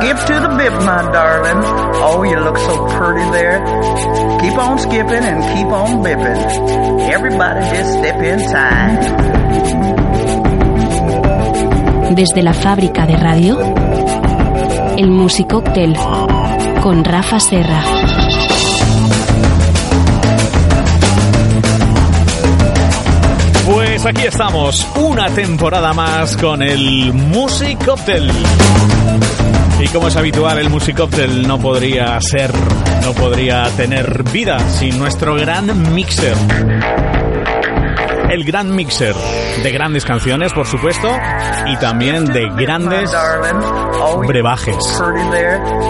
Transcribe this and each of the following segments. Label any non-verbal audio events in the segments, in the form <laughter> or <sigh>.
Skip to the bip, my darling. Oh, you look so pretty there. Keep on skipping and keep on bipping. Everybody just step inside. Desde la fábrica de radio, el Musicóctel con Rafa Serra. Pues aquí estamos, una temporada más con el Music Cocktail. Y como es habitual, el Music Cocktail no podría ser, no podría tener vida sin nuestro gran mixer. El gran mixer de grandes canciones, por supuesto, y también de grandes brebajes,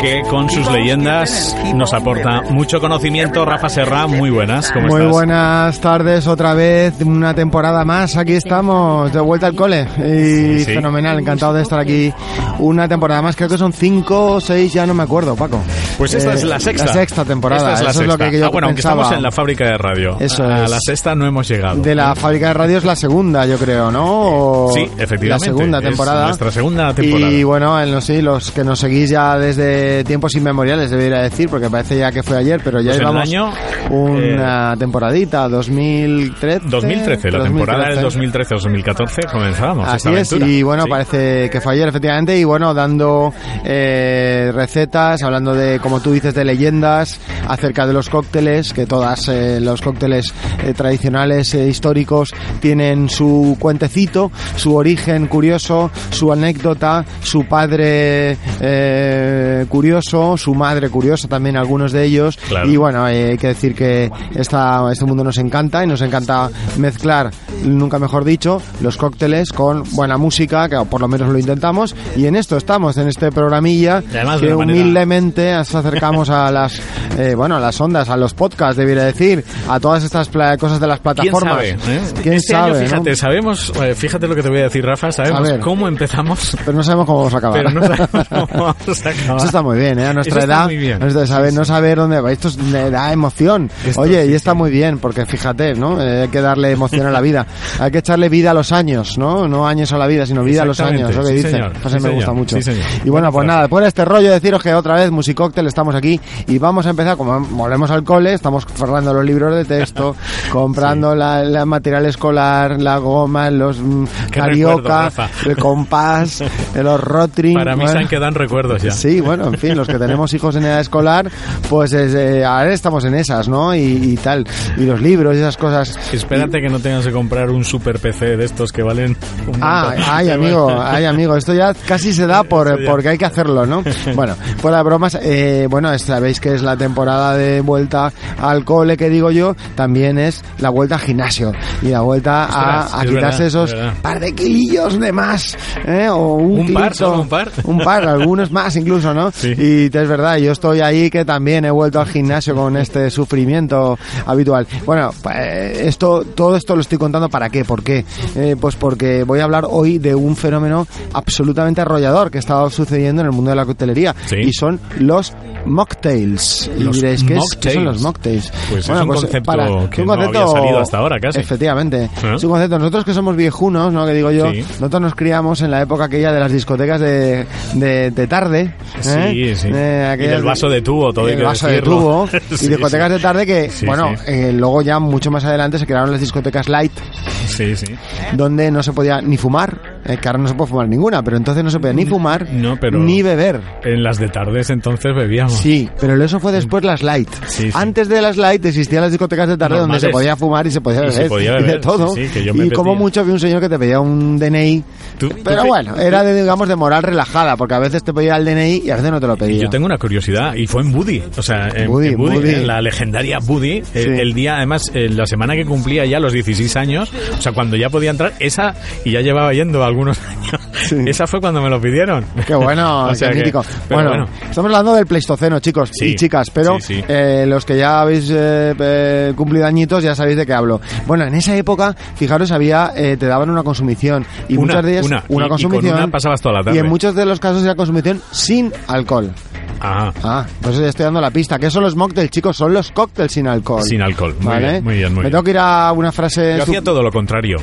que con sus leyendas nos aporta mucho conocimiento. Rafa Serra, muy buenas, ¿cómo Muy estás? buenas tardes otra vez, una temporada más, aquí estamos, de vuelta al cole y Sí, fenomenal, encantado de estar aquí una temporada más, creo que son cinco o seis, ya no me acuerdo, Paco. Pues esta Eh, es la sexta. La sexta temporada, Esta es la eso es lo sexta. que yo ah, bueno, aunque pensaba. estamos en la fábrica de radio. Eso a es. la sexta no hemos llegado. De la fábrica de radio es la segunda, yo creo, ¿no? O Sí, efectivamente. La segunda Es temporada. nuestra segunda temporada. Y bueno, en los, sí, los que nos seguís ya desde tiempos inmemoriales, debería decir, porque parece ya que fue ayer, pero ya Pues llevamos año, una temporadita, 2013. 2013, la temporada del 2013-2014 comenzábamos Así esta es, aventura. y bueno, Sí. parece que fue ayer, efectivamente, y bueno, dando eh, recetas, hablando de, como tú dices, de leyendas acerca de los cócteles, que todas eh, los cócteles eh, tradicionales e históricos tienen su cuentecito, su origen curioso, su anécdota, su padre eh, curioso, su madre curiosa también, algunos de ellos, Claro. y bueno, eh, hay que decir que esta, este mundo nos encanta y nos encanta mezclar, nunca mejor dicho, los cócteles con buena música, que por lo menos lo intentamos, y en esto estamos, en este programilla, además que humildemente nos acercamos a las, eh, bueno, a las ondas, a los podcasts, debería decir, a todas estas cosas de las ¿Quién plataformas. sabe? ¿Quién este sabe, año, no? Sabemos, eh, fíjate lo que te voy a decir, Rafa, sabemos ver. cómo empezamos, Pero no sabemos cómo vamos a acabar. pero no sabemos cómo <laughs> vamos a acabar. Eso está muy bien, ¿eh? A nuestra edad, muy bien. a nuestra- saber, no saber dónde va. Esto es- le da emoción. Esto Oye, sí, y está sí. muy bien, porque fíjate, ¿no? Eh, hay que darle emoción a la vida. <laughs> Hay que echarle vida a los años, ¿no? No años a la vida, sino vida a los años, lo que sí, dicen. señor, me señor, gusta mucho. Y bueno, pues nada, después de este rollo, deciros que otra vez Musicóctel estamos aquí y vamos a empezar, como volvemos al cole, estamos cerrando los libros de texto, <laughs> comprando la, la material escolar, la goma, los mm, carioca, recuerdo, el compás, <laughs> los rotring. Para mí se bueno. han quedado recuerdos ya. Sí, bueno, en fin, los que tenemos hijos en edad escolar, pues es, eh, ahora estamos en esas, ¿no? Y, y tal. Y los libros y esas cosas. Espérate que no tengas que comprar un super PC de estos que valen un Ah, ay <laughs> amigo, ay amigo, esto ya casi se da <laughs> por, porque hay que hacerlo, ¿no? Bueno, fuera de bromas, eh, bueno, sabéis que es la temporada de vuelta al cole, que digo yo, también es la vuelta al gimnasio y la vuelta Ostras, a, a quitarse esos es par de kilillos de más, ¿eh? O un, ¿Un par? kilito. ¿Solo un par? Un par, algunos más incluso, ¿no? Sí. Y es verdad, yo estoy ahí que también he vuelto al gimnasio con este sufrimiento habitual. Bueno, pues, esto, todo esto lo estoy contando para qué, por qué. Eh, pues porque voy a hablar hoy de un fenómeno absolutamente arrollador que estado sucediendo en el mundo de la coctelería Sí. y son los mocktails. Y Los diréis, ¿qué, es- qué son los mocktails? Pues es un concepto que no había salido hasta ahora, casi. Efectivamente. ¿Eh? Es un concepto. Nosotros que somos viejunos, ¿no? Que digo yo, Sí. nosotros nos criamos en la época aquella de las discotecas de, de, de tarde. ¿eh? Sí, sí. Eh, Y del vaso de tubo, todo hay el que vaso de tubo. <laughs> Sí, y discotecas de tarde que, bueno, eh, luego ya mucho más adelante se crearon las discotecas light, Sí, sí. donde no se podía ni fumar, eh, que ahora no se puede fumar ninguna, pero entonces no se podía ni fumar No, pero- ni beber. En las de tardes entonces bebíamos. Sí, pero eso fue después las light. Sí, sí. Antes de las light existían las discotecas de tarde donde Normales. se podía fumar y se podía Y beber. se podía y de beber, todo. sí, que yo me y como mucho vi un señor que te pedía un DNI. Tú- tú pero te- bueno, era de, digamos, de moral relajada, porque a veces te pedía el DNI y a veces no te lo pedía. Yo tengo una curiosidad y fue en Buddy, o sea, en, Buddy, en Buddy, Buddy. en la legendaria Buddy, el, Sí. el día, además, eh, la semana que cumplía ya los 16 años, o sea, cuando ya podía entrar, esa, y ya llevaba yendo algunos años, <laughs> Sí. esa fue cuando me lo pidieron. Qué bueno, <laughs> O sea qué que- pero Bueno, estamos hablando del Pleistoceno, chicos Sí, y chicas, pero sí, eh, los que ya habéis eh, eh, cumplido añitos ya sabéis de qué hablo. Bueno, en esa época, fijaros, había eh, te daban una consumición y Una, muchas de ellas una. Y- y con consumición una pasabas toda la tarde. y en muchos de los casos era consumición sin alcohol. Ah, Ah, pues ya estoy dando la pista. ¿Qué son los mocktails, chicos? Son los cócteles sin alcohol. sin alcohol. Muy ¿Vale? bien, muy bien, muy Me tengo que ir a una frase. Yo su- hacía todo lo contrario.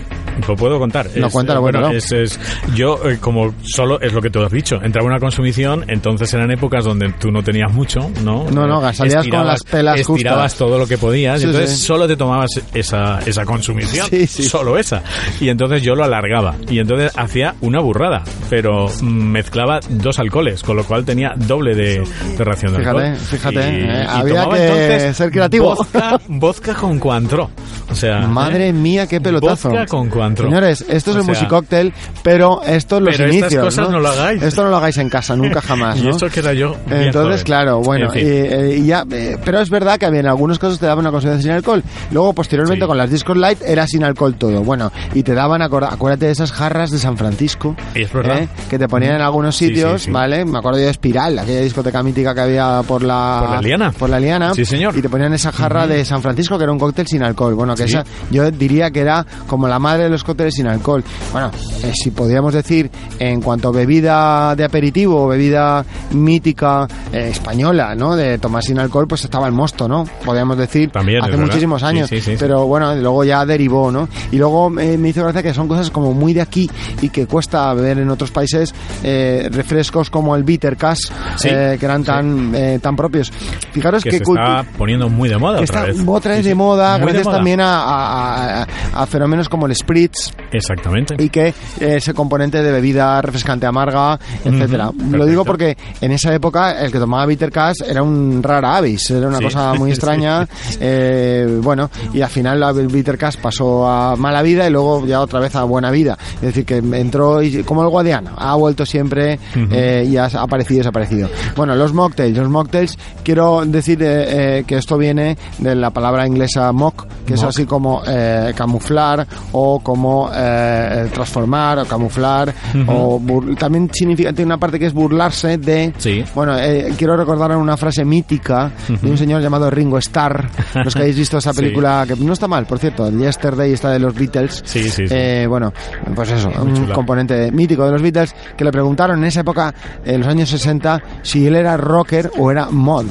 Lo puedo contar. No, Es, cuéntalo, eh, bueno, cuéntalo. es- es- yo, eh, como solo es lo que tú has dicho, entraba una consumición, entonces eran épocas donde tú no tenías mucho, ¿no? No, no, salías con las pelas Estirabas justas. todo lo que podías, y Sí, entonces sí. solo te tomabas esa, esa consumición. Sí, sí. Solo esa. Y entonces yo lo alargaba. Y entonces hacía una burrada, pero mezclaba dos alcoholes, con lo cual tenía doble de, de ración de Fíjate, alcohol. fíjate, Y- eh, y había que entonces ser creativo. Vodka, vodka con cuantro. O sea, Madre ¿eh? mía, qué pelotazo. Vodka con cuantro. Señores, esto es O el sea, musicóctel, pero esto es los Pero estas inicios. cosas no lo hagáis. Esto no lo hagáis en casa, nunca <laughs> jamás. Y ¿no? eso que era yo. Entonces, claro, bueno, En fin. y, eh, y ya, eh, pero es verdad que había en algunos casos te daban una consumición sin alcohol. Luego, posteriormente, Sí. con las Discos Light era sin alcohol todo. Bueno, y te daban, acuérdate de esas jarras de San Francisco. Es verdad. ¿eh? Que te ponían en algunos Sí, sí, sitios, sí. ¿vale? Me acuerdo yo de Espiral, aquella discoteca mítica que había por la... Por la Liana. Por la Liana. Sí, señor. Y te ponían esa jarra de San Francisco que era un cóctel sin alcohol. Bueno, que esa yo diría que era como la madre de los cócteles sin alcohol. Bueno, eh, si podríamos decir en cuanto a bebida de aperitivo bebida mítica eh, española, ¿no? De tomar sin alcohol, pues estaba el mosto, ¿no? Podríamos decir También, hace muchísimos años. sí, sí, sí. pero bueno, luego ya derivó, ¿no? Y luego eh, me hizo gracia que son cosas como muy de aquí y que cuesta ver en otros países eh, refrescos como el Bitter Cash, eh, que eran tan, eh, tan propios. Fijaros que que se está poniendo muy de moda que otra está vez. otra vez de moda, Muy de gracias moda. también a, a- a- a fenómenos como el spritz Exactamente. y que ese componente de bebida refrescante amarga, etcétera. Lo digo porque en esa época el que tomaba bitter cash era un rara avis, era una Sí. cosa <laughs> muy extraña. eh, bueno, y al final la bitter cash pasó a mala vida y luego ya otra vez a buena vida. Es decir, que entró y, como el guadiana, ha vuelto siempre eh, y ha aparecido y desaparecido. Bueno, los mocktails, los mocktails, quiero decir eh, eh, que esto viene de la palabra inglesa mock, que es Mock. así como eh, camuflar o como eh, transformar o camuflar o bur- también significa tiene una parte que es burlarse de Sí. bueno eh, quiero recordar una frase mítica de un señor llamado Ringo Starr los que hayáis visto esa <laughs> Sí. película que no está mal por cierto el Yesterday está de los Beatles Sí, sí, sí. Eh, bueno pues eso Muy un chula. componente mítico de los Beatles que le preguntaron en esa época en los años 60 si él era rocker o era mod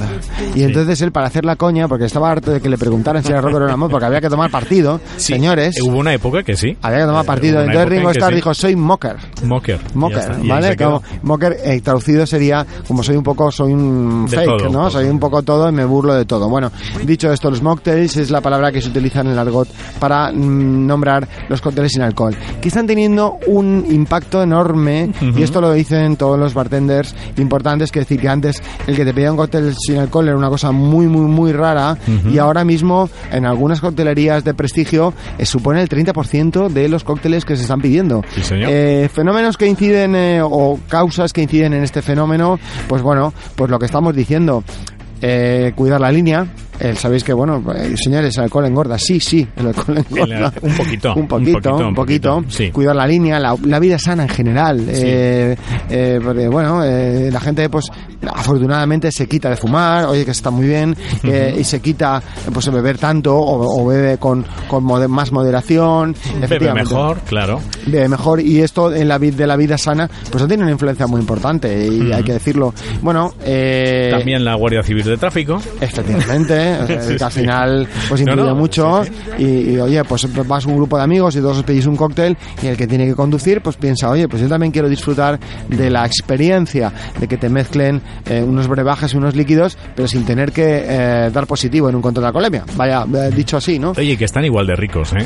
y entonces él para hacer la coña porque estaba harto de que le preguntaran si era rocker o era mod porque había que tomar partido Sí. señores Eh, Hubo una época que sí. Había que tomar Eh, partido. Entonces Ringo Starr sí. dijo, soy mocker. Mocker. Mocker, ¿vale? Como, mocker eh, traducido sería como soy un poco, soy un fake, todo, ¿no? Soy un poco todo y me burlo de todo. Bueno, dicho esto, los mocktails es la palabra que se utiliza en el argot para mm, nombrar los cócteles sin alcohol, que están teniendo un impacto enorme y esto lo dicen todos los bartenders importantes, que decir que antes el que te pedía un cóctel sin alcohol era una cosa muy, muy, muy rara y ahora mismo en algunas coctelerías de prestigio eh, supone el 30% de los cócteles que se están pidiendo. Sí, señor. Eh, fenómenos que inciden eh, o causas que inciden en este fenómeno, pues bueno, pues lo que estamos diciendo. eh, cuidar la línea. Eh, Sabéis que, bueno, eh, señores, el alcohol engorda. Sí, sí, el alcohol engorda. un <laughs> poquito, Un un poquito, poquito, un poquito. Cuidar la línea, la, la vida sana en general. Eh, eh, porque, bueno, eh, la gente, pues, afortunadamente se quita de fumar, oye, que está muy bien, eh, y se quita, pues, de beber tanto o, o bebe con, con mode- más moderación. Bebe mejor, claro. de mejor y esto en la de la vida sana pues tiene una influencia muy importante y hay que decirlo bueno eh, También la Guardia Civil de Tráfico. efectivamente <laughs> o sea, Sí, que al final pues influye no, mucho Y, y, oye pues vas un grupo de amigos y todos os pedís un cóctel y el que tiene que conducir pues piensa oye pues yo también quiero disfrutar de la experiencia de que te mezclen eh, unos brebajes, unos líquidos, pero sin tener que eh, dar positivo en un control de alcoholemia. Vaya, eh, dicho así, ¿no? Oye, que están igual de ricos, ¿eh?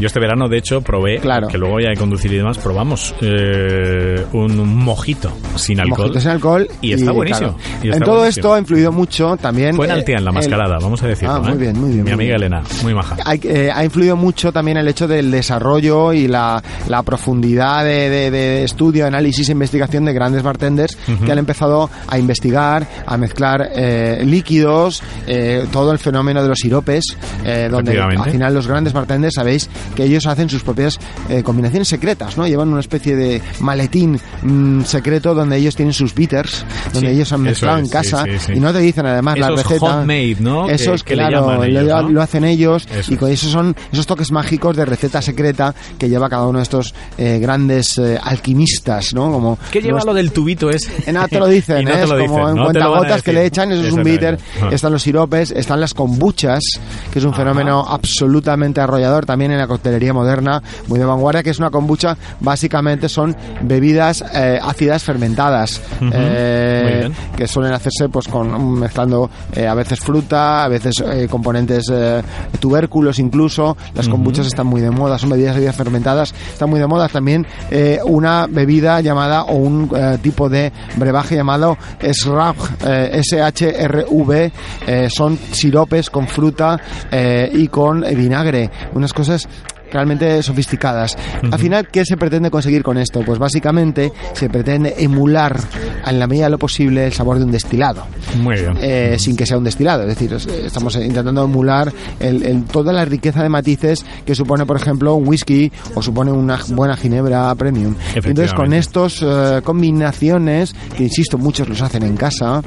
Yo este verano, de hecho, probé, Claro. que luego ya de conducir y demás, probamos eh, un mojito sin alcohol. Mojitos sin alcohol. Y está buenísimo. claro, Y está en todo buenísimo. esto ha influido mucho también. Fue en eh, Altea, en la mascarada, vamos a decirlo. Ah, muy ¿eh? bien, muy bien, Mi muy amiga bien. Elena, muy maja. Eh, ha influido mucho también el hecho del desarrollo y la, la profundidad de, de- de estudio, análisis e investigación de grandes bartenders que han empezado a investigar, a mezclar eh, líquidos, eh, todo el fenómeno de los siropes, donde al final los grandes bartenders sabéis que ellos hacen sus propias eh, combinaciones secretas, ¿no? Llevan una especie de maletín mm, secreto donde ellos tienen sus bitters, donde Sí, ellos han mezclado en es, casa sí, sí. y no te dicen además la Esos receta. homemade, ¿no? Que- Esos, que le claro, lo- ¿no? lo hacen ellos Eso y con es. esos son esos toques mágicos de receta secreta que lleva cada uno de estos eh, grandes eh, alquimistas, ¿no? Como ¿Qué lleva los- lo del tubito ese? nada, te lo dicen, <laughs> no ¿eh? te es lo como dicen, en no a cuentagotas que le echan, eso es un bitter. Ah. están los siropes, están las kombuchas, que es un Ajá. fenómeno absolutamente arrollador también en la coctelería moderna, muy de vanguardia, que es una kombucha, básicamente son bebidas eh, ácidas fermentadas, que suelen hacerse pues con mezclando a veces fruta, a veces eh, componentes eh, tubérculos incluso. Las kombuchas están muy de moda, son bebidas bebidas fermentadas, están muy de moda también eh, una bebida llamada o un tipo de brebaje llamado SHRV, son siropes con fruta y con vinagre, unas cosas realmente sofisticadas. Al final, ¿qué se pretende conseguir con esto? Pues básicamente se pretende emular en la medida de lo posible el sabor de un destilado. Muy bien. eh, sin que sea un destilado. Es decir, es- estamos intentando emular el- el- toda la riqueza de matices que supone, por ejemplo, un whisky o supone una buena ginebra premium. Entonces, con estos eh, combinaciones, que insisto, muchos los hacen en casa,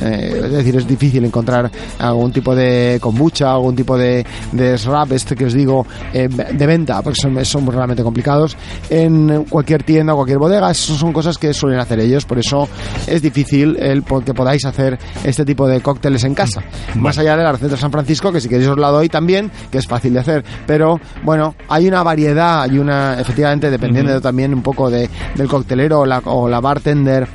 eh, es decir, es difícil encontrar algún tipo de kombucha, algún tipo de, de este que os digo, eh, de venta, porque son, son realmente complicados, en cualquier tienda o cualquier bodega. Esas son cosas que suelen hacer ellos, por eso es difícil el que podáis hacer este tipo de cócteles en casa. Más allá de la receta de San Francisco, que si queréis os la doy también, que es fácil de hacer. Pero bueno, hay una variedad, hay una, efectivamente, dependiendo también un poco de, del coctelero o la, o la bartender.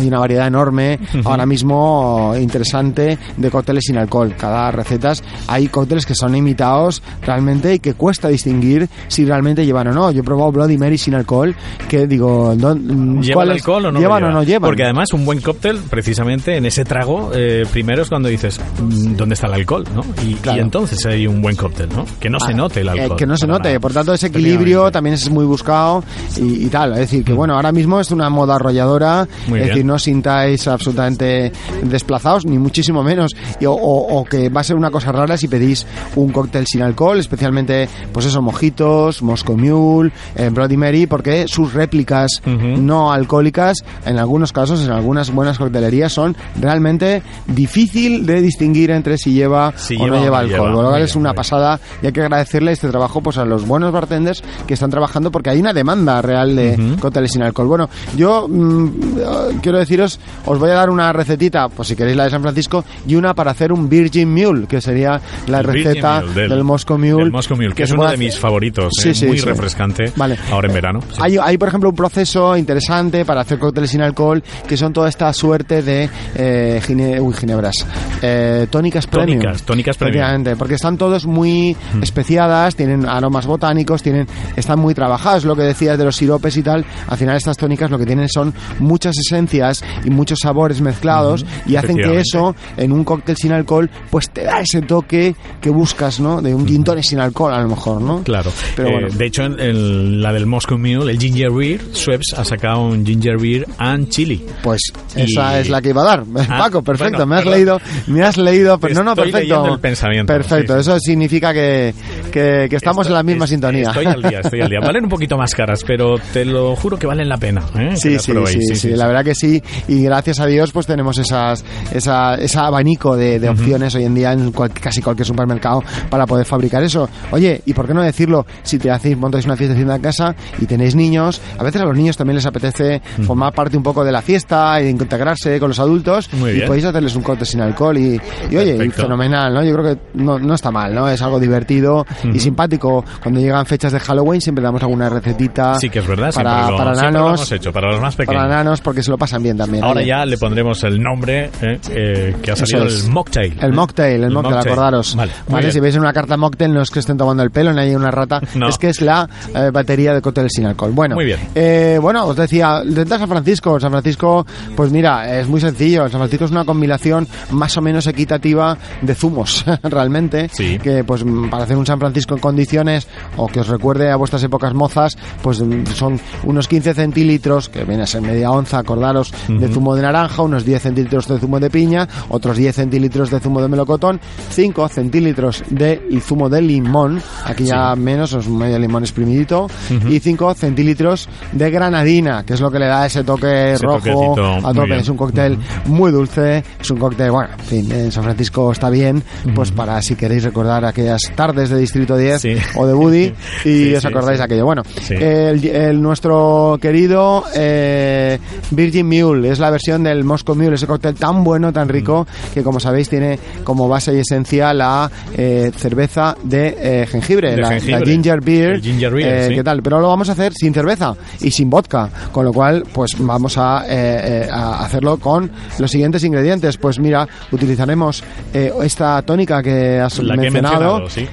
Hay una variedad enorme ahora mismo interesante de cócteles sin alcohol. Cada recetas hay cócteles que son imitados realmente y que cuesta distinguir si realmente llevan o no. Yo he probado Bloody Mary sin alcohol, que digo, ¿dó- ¿Lleva ¿cuál el alcohol o no? ¿Llevan lleva? o no llevan? Porque además un buen cóctel, precisamente en ese trago, eh, primero es cuando dices, mm, ¿dónde está el alcohol? ¿no? Y, Claro. y entonces hay un buen cóctel, ¿no? Que no se Ah, note el eh, alcohol. que no se note, nada. por tanto ese equilibrio también es muy buscado y, y tal. Es decir, Mm. que bueno, ahora mismo es una moda arrolladora, Muy es bien. decir, no os sintáis absolutamente desplazados, ni muchísimo menos, y- o, que va a ser una cosa rara si pedís un cóctel sin alcohol, especialmente, pues eso, mojitos, Moscow Mule, eh, Bloody Mary, porque sus réplicas no alcohólicas, en algunos casos, en algunas buenas coctelerías, son realmente difícil de distinguir entre si lleva Si o lleva no lleva alcohol. lleva. Es una pasada y hay que agradecerle este trabajo pues a los buenos bartenders que están trabajando porque hay una demanda real de cócteles sin alcohol. Bueno, yo mm, eh, quiero deciros, os voy a dar una recetita, pues si queréis la de San Francisco, y una para hacer un Virgin Mule, que sería la El receta Mule, del, Moscow Mule. del Moscow Mule, que, es se uno de mis favoritos, Sí, eh, sí, muy sí. refrescante Vale. ahora en verano. Hay, hay, por ejemplo, un proceso interesante para hacer cócteles sin alcohol, que son toda esta suerte de eh, gine- uy, ginebras, eh, tónicas premium. Tónicas, tónicas premium. Porque están todos muy especiadas, tienen aromas botánicos, tienen, están muy trabajados, lo que decías de los siropes y tal. Al final estas tónicas lo que tienen son muchas esencias y muchos sabores mezclados y hacen que eso en un cóctel sin alcohol pues te da ese toque que buscas, ¿no? De un gin tonic sin alcohol a lo mejor, ¿no? Claro. Pero Eh, bueno. de hecho, en, en la del Moscow Mule, el Ginger Beer, Schweppes ha sacado un Ginger Beer and Chili. Pues Y- esa es la que iba a dar. <laughs> Paco, perfecto, bueno, me has perdón. leído, me has leído, pero no, no, perfecto. el pensamiento, Perfecto, sí, sí. eso significa que, que, que estamos en la misma sintonía. Estoy al día, estoy al día. <laughs> Valen un poquito más caras, pero te lo juro que valen la pena. ¿eh? Sí, sí, sí, sí, la verdad que sí. Y gracias a Dios, pues tenemos esas, esa, esa abanico de, de opciones hoy en día en cual- casi cualquier supermercado para poder fabricar eso. Oye, ¿y por qué no decirlo? Si te hacéis, montáis una fiesta en casa y tenéis niños, a veces a los niños también les apetece formar parte un poco de la fiesta e integrarse con los adultos. Muy y bien. podéis hacerles un corte sin alcohol y, y oye, fenomenal, ¿no? Yo creo que no, no está mal, ¿no? Es algo divertido y simpático. Cuando llegan fechas de Halloween siempre damos alguna recetita Sí que es verdad, para, lo, para siempre lo nanos. hemos hecho, para los más pequeños. Para nanos porque se lo pasan bien también. Ahora oye. ya le pondremos el nombre eh, eh, que ha salido es. el mocktail. El ¿eh? mocktail, el, mocktail, acordaros. Vale, ¿Vale? Si veis en una carta mocktail, no es que estén tomando el pelo, ni hay una rata, <laughs> No. es que es la eh, batería de cócteles sin alcohol. Bueno, Muy bien. eh, bueno, os decía, de San Francisco, San Francisco, pues mira, es muy sencillo. San Francisco es una combinación más o menos equitativa de zumos, <laughs> realmente. Sí. Que pues para hacer un San Francisco en condiciones, o que os recuerde a vuestras épocas mozas, pues mm, son unos 15 centilitros, que viene a ser media onza, acordaros, de zumo de naranja, unos 10 centilitros de zumo de piña, otros 10 centilitros de zumo de melocotón, 5 centilitros de zumo de limón, aquí ya menos, es medio limón exprimidito, y 5 centilitros de granadina, que es lo que le da ese toque Ese rojo toquecito, a tope. Es un cóctel muy dulce, es un cóctel, bueno, en fin, en San Francisco está bien, pues para si queréis recordar aquellas tardes de Distrito 10 Sí. o de Woody <laughs> y Sí, os acordáis de aquello. Bueno, el, el- nuestro querido eh, Virgin Mule es la versión del Moscow Mule, ese cóctel tan bueno, tan rico, Mm. que como sabéis tiene como base y esencia la eh, cerveza de eh, jengibre, De la, jengibre. la ginger beer. Ginger beer. ¿Qué tal? Pero lo vamos a hacer sin cerveza y sin vodka, con lo cual pues vamos a, a hacerlo con los siguientes ingredientes. Pues mira, utilizaremos eh, esta tónica que has La que he mencionado. mencionado, sí.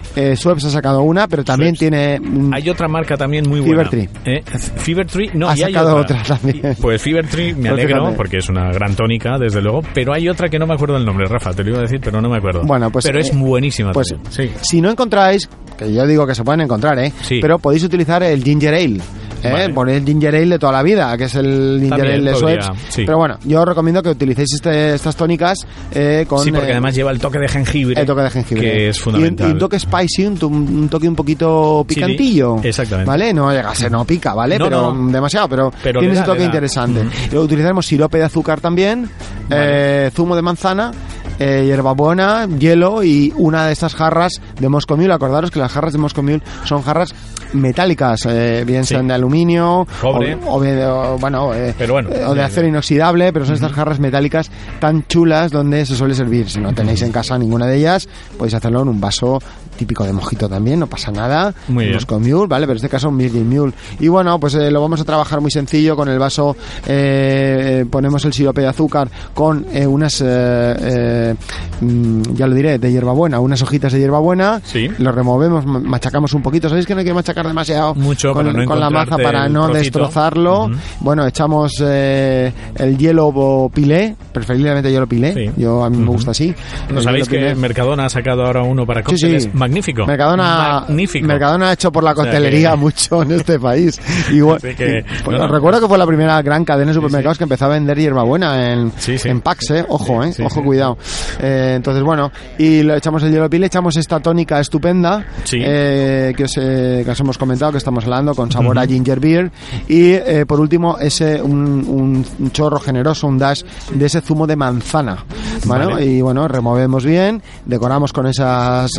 Schweppes ha sacado una, pero también tiene mm, Hay otra marca también muy Fever buena. Tree. ¿Eh? Fever Tree, no, Ha y hay sacado otra. otra también. Pues Fever Tree me <laughs> alegro porque es una gran tónica, desde luego. Pero hay otra que no me acuerdo el nombre, Rafa, te lo iba a decir, pero no me acuerdo. Bueno, pues, Pero es eh, buenísima Pues también. Sí. si no encontráis, que yo digo que se pueden encontrar, ¿eh? Sí. Pero podéis utilizar el ginger ale. ¿Eh? Vale. Poner el ginger ale de toda la vida, que es el ginger También ale de podría, Schweppes. sí. Pero bueno, yo os recomiendo que utilicéis este- estas tónicas eh, con Sí, porque eh, además lleva el toque de jengibre. el toque de jengibre. Que es Y un- fundamental. Y, un toque spicy, un, to- un toque un poquito picantillo. exactamente. ¿Vale? No llega a ser, no pica, ¿vale? No, pero no. demasiado, pero, Pero tiene le ese da, toque da. interesante. Luego utilizaremos sirope de azúcar también, eh, zumo de manzana, eh, hierbabuena, hielo y una de estas jarras de Moscow Mule. Acordaros que las jarras de Moscow Mule son jarras metálicas, eh, bien Sí. sean de aluminio Cobre. o, o de- o, bueno, eh, Pero bueno, o de eh, acero inoxidable, pero son estas jarras metálicas tan chulas donde se suele servir. Si no tenéis en casa ninguna de ellas, podéis hacerlo en un vaso típico de mojito también, no pasa nada. Muy bien. Moscow Mule, ¿vale? Pero en este caso un Virgin Mule. Y bueno, pues eh, lo vamos a trabajar muy sencillo con el vaso. eh, ponemos el sirope de azúcar con eh, unas, eh, eh, mm, ya lo diré, de hierbabuena, unas hojitas de hierbabuena. Sí. Lo removemos, ma- machacamos un poquito. ¿Sabéis que no hay que machacar demasiado Mucho con, no con la maza para no trocito. destrozarlo? Bueno, echamos eh, el hielo pilé, preferiblemente hielo pilé. Sí. Yo a mí me gusta así. ¿No sabéis que pilé. Mercadona ha sacado ahora uno para Sí, cócteles? sí. Magnífico. Mercadona, Magnífico. Mercadona ha hecho por la O sea coctelería que- mucho en este país. <laughs> Igual, que, pues, no, recuerdo que fue la primera gran cadena de supermercados que empezó a vender hierbabuena en, en packs, ¿eh? Ojo, ¿eh? Ojo, cuidado. Eh, entonces, bueno, y le echamos el hielo pil, echamos esta tónica estupenda Sí. eh, que, os, eh, que os hemos comentado, que estamos hablando, con sabor a ginger beer. Y, eh, por último, ese un, un- chorro generoso, un dash de ese zumo de manzana. Vale. Y bueno, removemos bien, decoramos con esas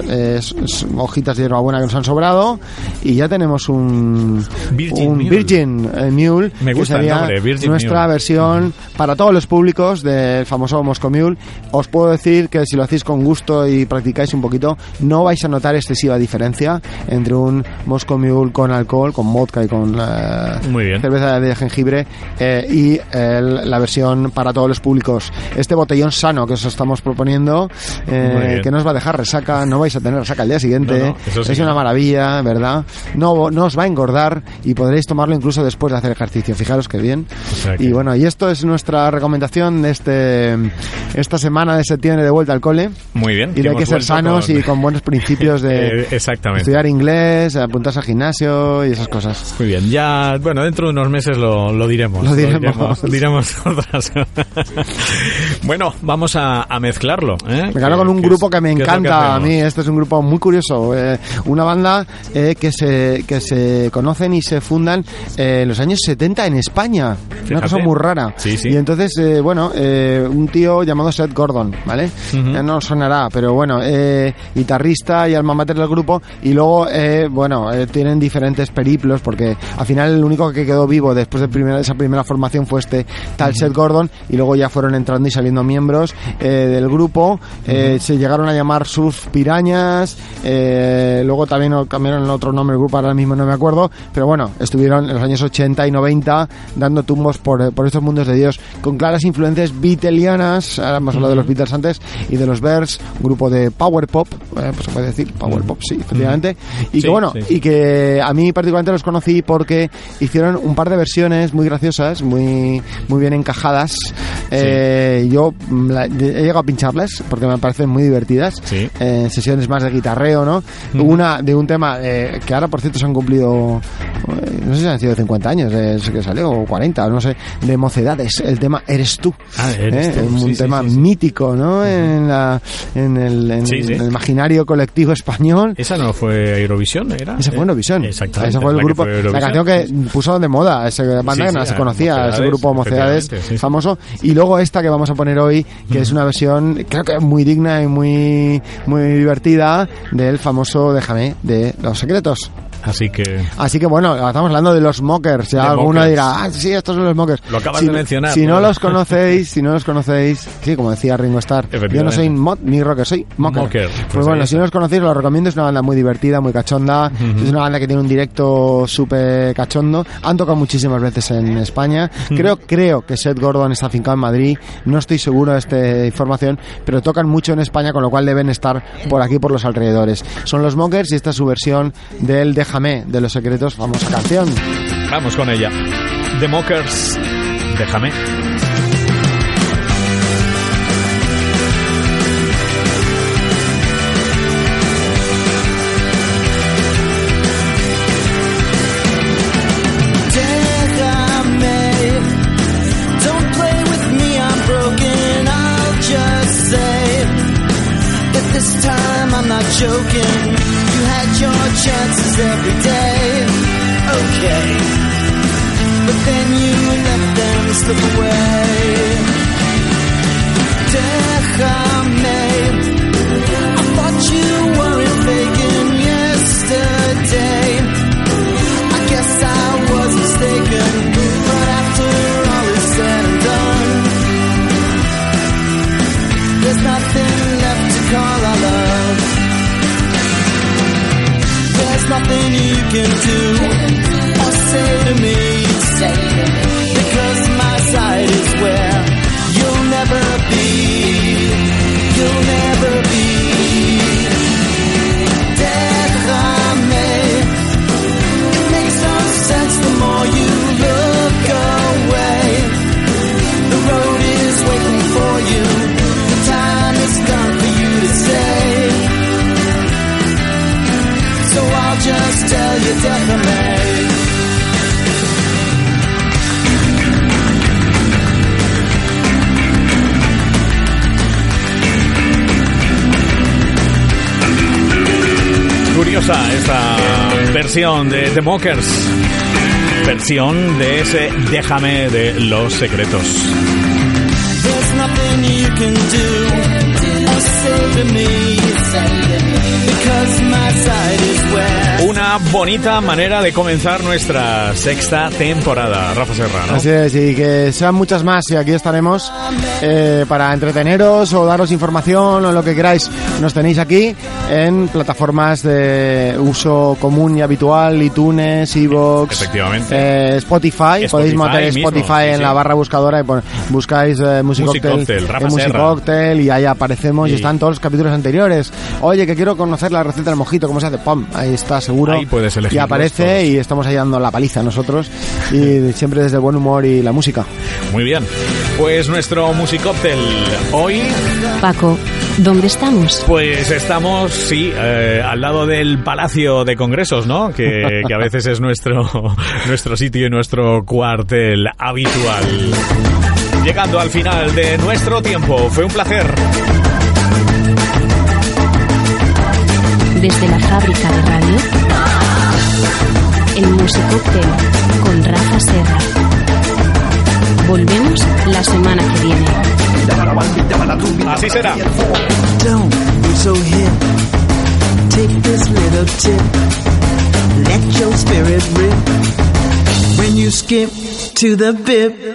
hojitas de hierbabuena que nos han sobrado y ya tenemos un Virgin un Mule. Virgin eh, Mule Me que gusta el sería nombre, Virgin nuestra Mule. versión para todos los públicos del famoso Moscow Mule. Os puedo decir que si lo hacéis con gusto y practicáis un poquito, no vais a notar excesiva diferencia entre un Moscow Mule con alcohol, con vodka y con eh, Muy bien. cerveza de jengibre eh, y el- la versión para todos los públicos. Este botellón sano que os estamos proponiendo, eh, que no os va a dejar resaca, no vais a tener resaca al día siguiente. No, no, sí es una maravilla, ¿verdad? No, no os va a engordar y podréis tomarlo incluso después de hacer ejercicio. Fijaros que bien. sea que- Y bueno, y esto es nuestra recomendación de este esta semana de septiembre de vuelta al cole. Muy bien. Y hay que ser sanos con- y con buenos principios de <laughs> Eh, exactamente. estudiar inglés, apuntarse al gimnasio y esas cosas. Muy bien, ya, bueno, dentro de unos meses lo, lo diremos. Lo diremos. diremos <laughs> otras. bueno, vamos a, a mezclarlo. ¿eh? Me con un ¿Qué grupo es- que me qué lo que encanta a mí. Este es un grupo muy curioso. eh, una banda eh, que, se, que se conocen y se fundan eh, en los años 70 en España. Una cosa muy rara. Sí, sí. Y entonces, eh, bueno, eh, un tío llamado Seth Gordon, ¿vale? Eh, no sonará, pero bueno, guitarrista y alma mater del grupo. Y luego, bueno, tienen diferentes periplos porque al final el único que quedó vivo después de primera, esa primera formación fue este tal Seth Gordon y luego ya fueron entrando y saliendo miembros del grupo. Se llegaron a llamar Surf Pirañas eh, luego también cambiaron el otro nombre el grupo, ahora mismo no me acuerdo, pero bueno, estuvieron en los años 80 y 90 dando tumbos por, por estos mundos de Dios, con claras influencias beatleianas, ahora hemos hablado de los Beatles antes, y de los Bears, un grupo de power pop, eh, pues se puede decir power pop, sí, efectivamente, y que bueno, y que a mí particularmente los conocí porque hicieron un par de versiones muy graciosas, muy, muy bien encajadas, eh, yo mm, la- he llegado a pincharles porque me parecen muy divertidas, Sí. eh, sesiones más de guitarreo, ¿no? Una de un tema eh, que ahora, por cierto, se han cumplido, eh, no sé si han sido 50 años desde que salió, o 40, no sé, de mocedades. El tema Eres tú. Ah, Eres ¿eh? tú, Un sí, tema mítico, ¿no? En, la, en, el, en el- sí. en el imaginario colectivo español. Esa no fue Eurovisión, ¿era? Ese fue Eurovisión. Exactamente. Ese fue el la grupo. fue la canción que puso de moda, esa banda que no se a conocía, ese grupo Mocedades famoso. Y luego esta que vamos a poner hoy, que es una versión, creo que muy digna y muy, muy divertida, del famoso Déjame, de Los Secretos. Así que Así que bueno, estamos hablando de los Mockers. Ya De alguno Mockers. dirá, ah, sí, estos son los Mockers. Lo acabas si, de mencionar, Si ¿no? no los conocéis, <laughs> si no los conocéis, sí, como decía Ringo Starr, yo no soy mod ni rocker, soy Mocker. Mocker, Pues, pues bueno, si no los conocéis, os lo recomiendo. Es una banda muy divertida, muy cachonda. Es una banda que tiene un directo súper cachondo. Han tocado muchísimas veces en España. Creo, creo que Seth Gordon está afincado en Madrid. No estoy seguro de esta información, pero tocan mucho en España, con lo cual deben estar por aquí, por los alrededores. Son los Mockers y esta es su versión del Déjame, de los secretos, famosa canción. vamos con ella. The Mockers. Déjame. Déjame. of the way. Versión de The Mockers. Versión de ese Déjame de los secretos. Una bonita manera de comenzar nuestra sexta temporada, Rafa Serrano. Así es, y que sean muchas más y aquí estaremos eh, para entreteneros o daros información o lo que queráis. Nos tenéis aquí en plataformas de uso común y habitual, iTunes, Evox, Efectivamente. eh, Spotify. Spotify Podéis meter Spotify sí, en sí. la barra buscadora y pon- buscáis eh, Music. Cocktail y ahí aparecemos y, Y- están todos los capítulos anteriores. Oye, que quiero conocer la receta del mojito, ¿cómo se hace? ¡Pum! Ahí está, seguro. Ahí puedes Y elegirlos aparece todos. y estamos ahí dando la paliza nosotros y siempre desde el buen humor y la música. Muy bien. Pues nuestro Musicóctel hoy, Paco, ¿dónde estamos? pues estamos, sí, eh, al lado del Palacio de Congresos, ¿no? Que, que a veces es nuestro, <laughs> nuestro sitio y nuestro cuartel habitual. Llegando al final de nuestro tiempo, fue un placer. Desde la fábrica de radio, el Musicóctel con Rafa Serra. Volvemos la semana que viene. Así será. Don't be so hip. Take this little tip. Let your spirit rip. When you skip to the bip.